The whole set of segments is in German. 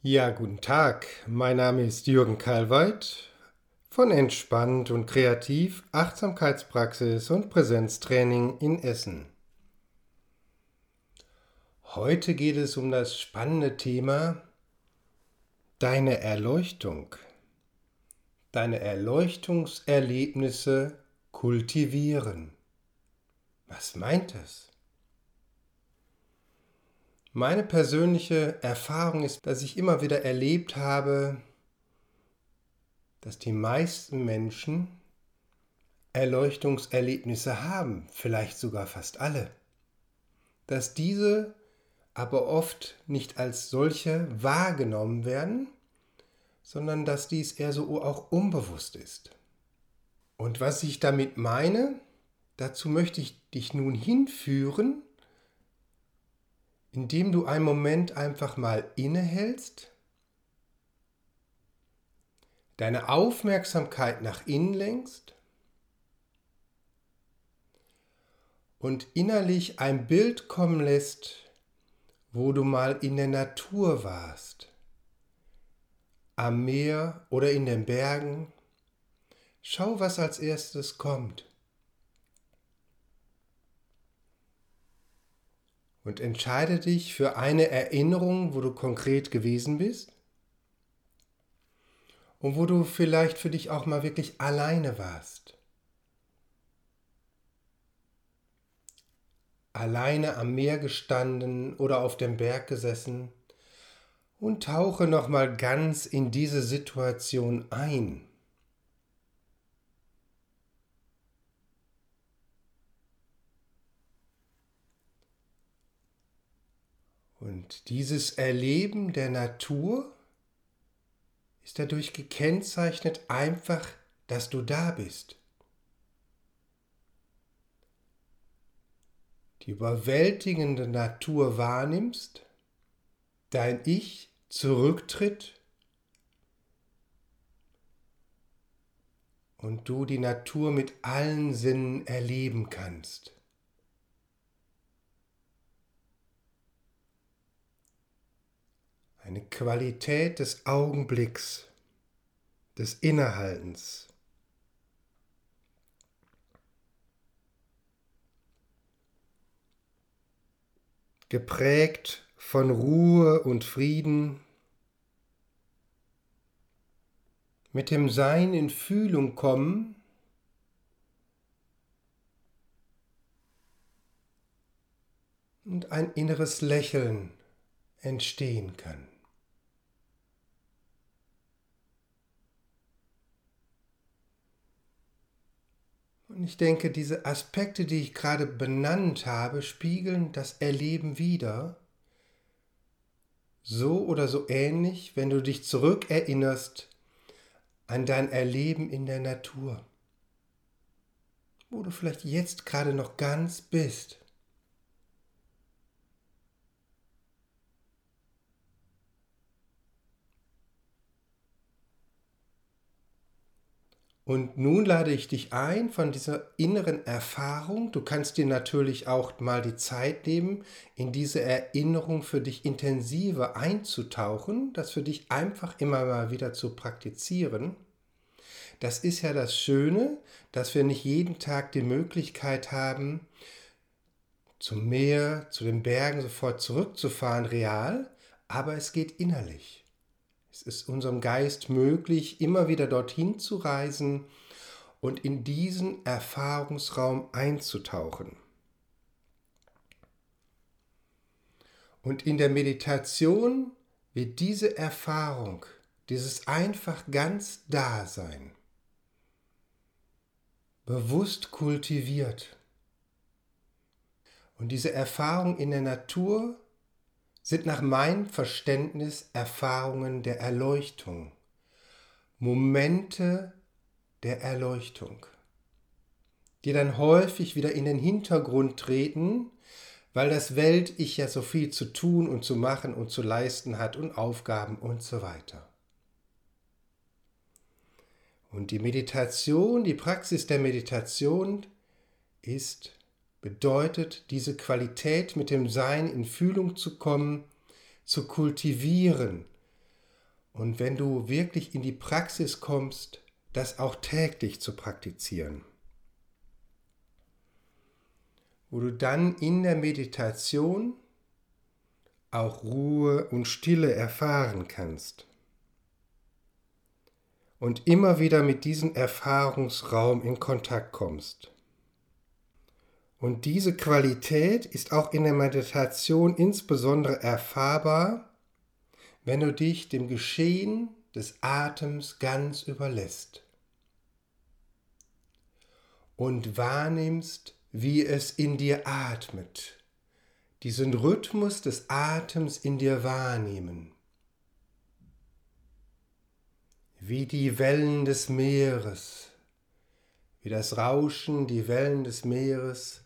Ja, guten Tag. Mein Name ist Jürgen Kalweit von Entspannt und Kreativ Achtsamkeitspraxis und Präsenztraining in Essen. Heute geht es um das spannende Thema Deine Erleuchtung. Deine Erleuchtungserlebnisse kultivieren. Was meint es? Meine persönliche Erfahrung ist, dass ich immer wieder erlebt habe, dass die meisten Menschen Erleuchtungserlebnisse haben, vielleicht sogar fast alle, dass diese aber oft nicht als solche wahrgenommen werden, sondern dass dies eher so auch unbewusst ist. Und was ich damit meine, dazu möchte ich dich nun hinführen, indem du einen Moment einfach mal innehältst, deine Aufmerksamkeit nach innen lenkst und innerlich ein Bild kommen lässt, wo du mal in der Natur warst, am Meer oder in den Bergen. Schau, was als erstes kommt. Und entscheide dich für eine Erinnerung, wo du konkret gewesen bist und wo du vielleicht für dich auch mal wirklich alleine warst. Alleine am Meer gestanden oder auf dem Berg gesessen und tauche noch mal ganz in diese Situation ein. Und dieses Erleben der Natur ist dadurch gekennzeichnet einfach, dass du da bist. Die überwältigende Natur wahrnimmst, dein Ich zurücktritt und du die Natur mit allen Sinnen erleben kannst. Eine Qualität des Augenblicks, des Innehaltens. Geprägt von Ruhe und Frieden, mit dem Sein in Fühlung kommen, und ein inneres Lächeln entstehen kann. Ich denke, diese Aspekte, die ich gerade benannt habe, spiegeln das Erleben wider. So oder so ähnlich, wenn du dich zurückerinnerst an dein Erleben in der Natur, wo du vielleicht jetzt gerade noch ganz bist. Und nun lade ich dich ein von dieser inneren Erfahrung. Du kannst dir natürlich auch mal die Zeit nehmen, in diese Erinnerung für dich intensiver einzutauchen, das für dich einfach immer mal wieder zu praktizieren. Das ist ja das Schöne, dass wir nicht jeden Tag die Möglichkeit haben, zum Meer, zu den Bergen sofort zurückzufahren, real, aber es geht innerlich. Es ist unserem Geist möglich, immer wieder dorthin zu reisen und in diesen Erfahrungsraum einzutauchen. Und in der Meditation wird diese Erfahrung, dieses einfach ganz Dasein, bewusst kultiviert. Und diese Erfahrung in der Natur sind nach meinem Verständnis Erfahrungen der Erleuchtung, Momente der Erleuchtung, die dann häufig wieder in den Hintergrund treten, weil das Welt-Ich ja so viel zu tun und zu machen und zu leisten hat und Aufgaben und so weiter. Und die Meditation, die Praxis der Meditation ist bedeutet, diese Qualität mit dem Sein in Fühlung zu kommen, zu kultivieren, Und wenn du wirklich in die Praxis kommst, das auch täglich zu praktizieren, wo du dann in der Meditation auch Ruhe und Stille erfahren kannst. Und immer wieder mit diesem Erfahrungsraum in Kontakt kommst. Und diese Qualität ist auch in der Meditation insbesondere erfahrbar, wenn du dich dem Geschehen des Atems ganz überlässt und wahrnimmst, wie es in dir atmet, diesen Rhythmus des Atems in dir wahrnehmen, wie die Wellen des Meeres, wie das Rauschen, die Wellen des Meeres,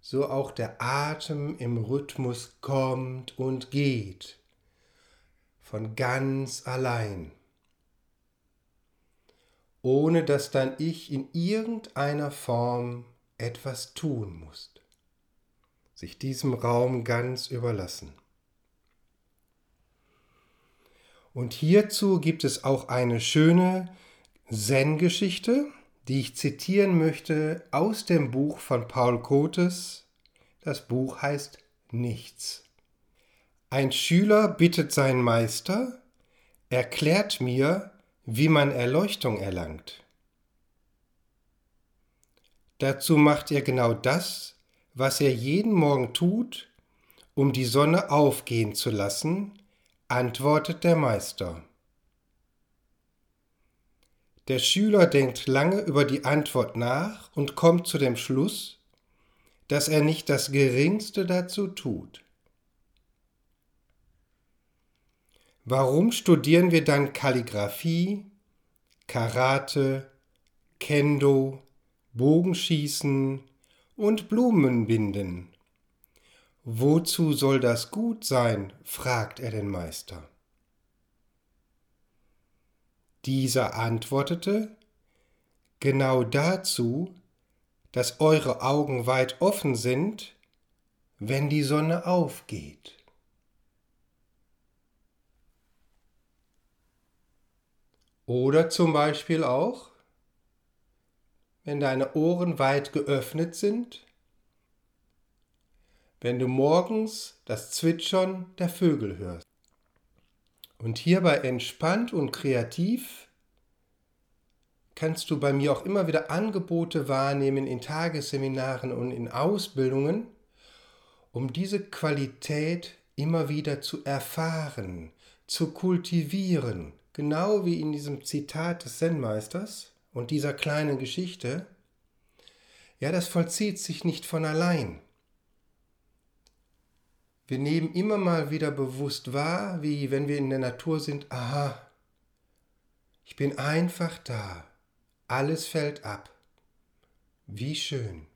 so auch der Atem im Rhythmus kommt und geht, von ganz allein, ohne dass dann ich in irgendeiner Form etwas tun musst. Sich diesem Raum ganz überlassen. Und hierzu gibt es auch eine schöne Zen-Geschichte, die ich zitieren möchte aus dem Buch von Paul Kotes. Das Buch heißt Nichts. Ein Schüler bittet seinen Meister, erklärt mir, wie man Erleuchtung erlangt. Dazu macht er genau das, was er jeden Morgen tut, um die Sonne aufgehen zu lassen, antwortet der Meister. Der Schüler denkt lange über die Antwort nach und kommt zu dem Schluss, dass er nicht das geringste dazu tut. Warum studieren wir dann Kalligraphie, Karate, Kendo, Bogenschießen und Blumen binden. Wozu soll das gut sein? fragt er den Meister. Dieser antwortete, Genau dazu, dass eure Augen weit offen sind, wenn die Sonne aufgeht. Oder zum Beispiel auch, wenn deine Ohren weit geöffnet sind, wenn du morgens das Zwitschern der Vögel hörst. Und hierbei entspannt und kreativ kannst du bei mir auch immer wieder Angebote wahrnehmen in Tagesseminaren und in Ausbildungen, um diese Qualität immer wieder zu erfahren, zu kultivieren, genau wie in diesem Zitat des Zen-Meisters und dieser kleinen Geschichte, ja, das vollzieht sich nicht von allein. Wir nehmen immer mal wieder bewusst wahr, wie wenn wir in der Natur sind, aha, ich bin einfach da, alles fällt ab. Wie schön.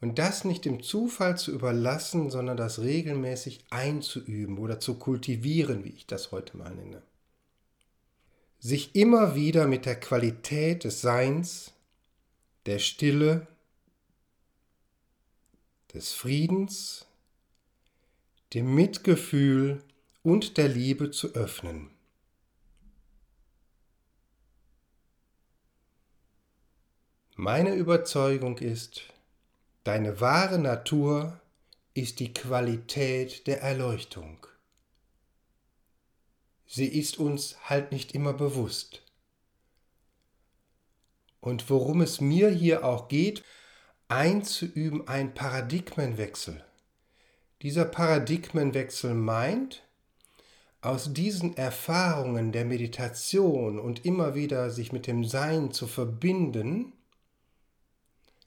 Und das nicht dem Zufall zu überlassen, sondern das regelmäßig einzuüben oder zu kultivieren, wie ich das heute mal nenne sich immer wieder mit der Qualität des Seins, der Stille, des Friedens, dem Mitgefühl und der Liebe zu öffnen. Meine Überzeugung ist, deine wahre Natur ist die Qualität der Erleuchtung sie ist uns halt nicht immer bewusst. Und worum es mir hier auch geht, einzuüben ein Paradigmenwechsel. Dieser Paradigmenwechsel meint, aus diesen Erfahrungen der Meditation und immer wieder sich mit dem Sein zu verbinden,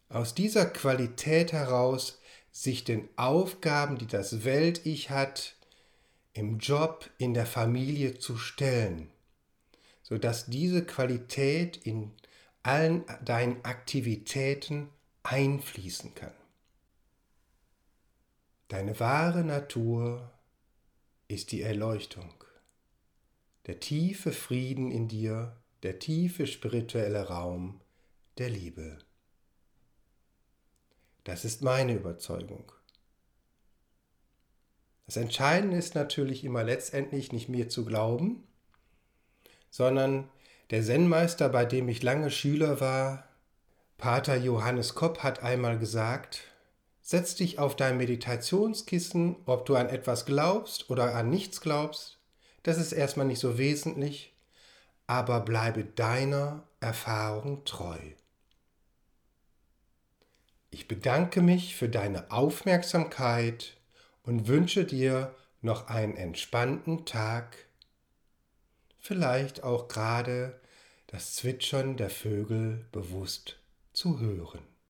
aus dieser Qualität heraus sich den Aufgaben, die das Welt-Ich hat, im Job, in der Familie zu stellen, sodass diese Qualität in allen deinen Aktivitäten einfließen kann. Deine wahre Natur ist die Erleuchtung, der tiefe Frieden in dir, der tiefe spirituelle Raum der Liebe. Das ist meine Überzeugung. Das Entscheidende ist natürlich immer letztendlich nicht mir zu glauben, sondern der Zen-Meister, bei dem ich lange Schüler war, Pater Johannes Kopp, hat einmal gesagt, setz dich auf dein Meditationskissen, ob du an etwas glaubst oder an nichts glaubst, das ist erstmal nicht so wesentlich, aber bleibe deiner Erfahrung treu. Ich bedanke mich für deine Aufmerksamkeit und wünsche dir noch einen entspannten Tag, vielleicht auch gerade das Zwitschern der Vögel bewusst zu hören.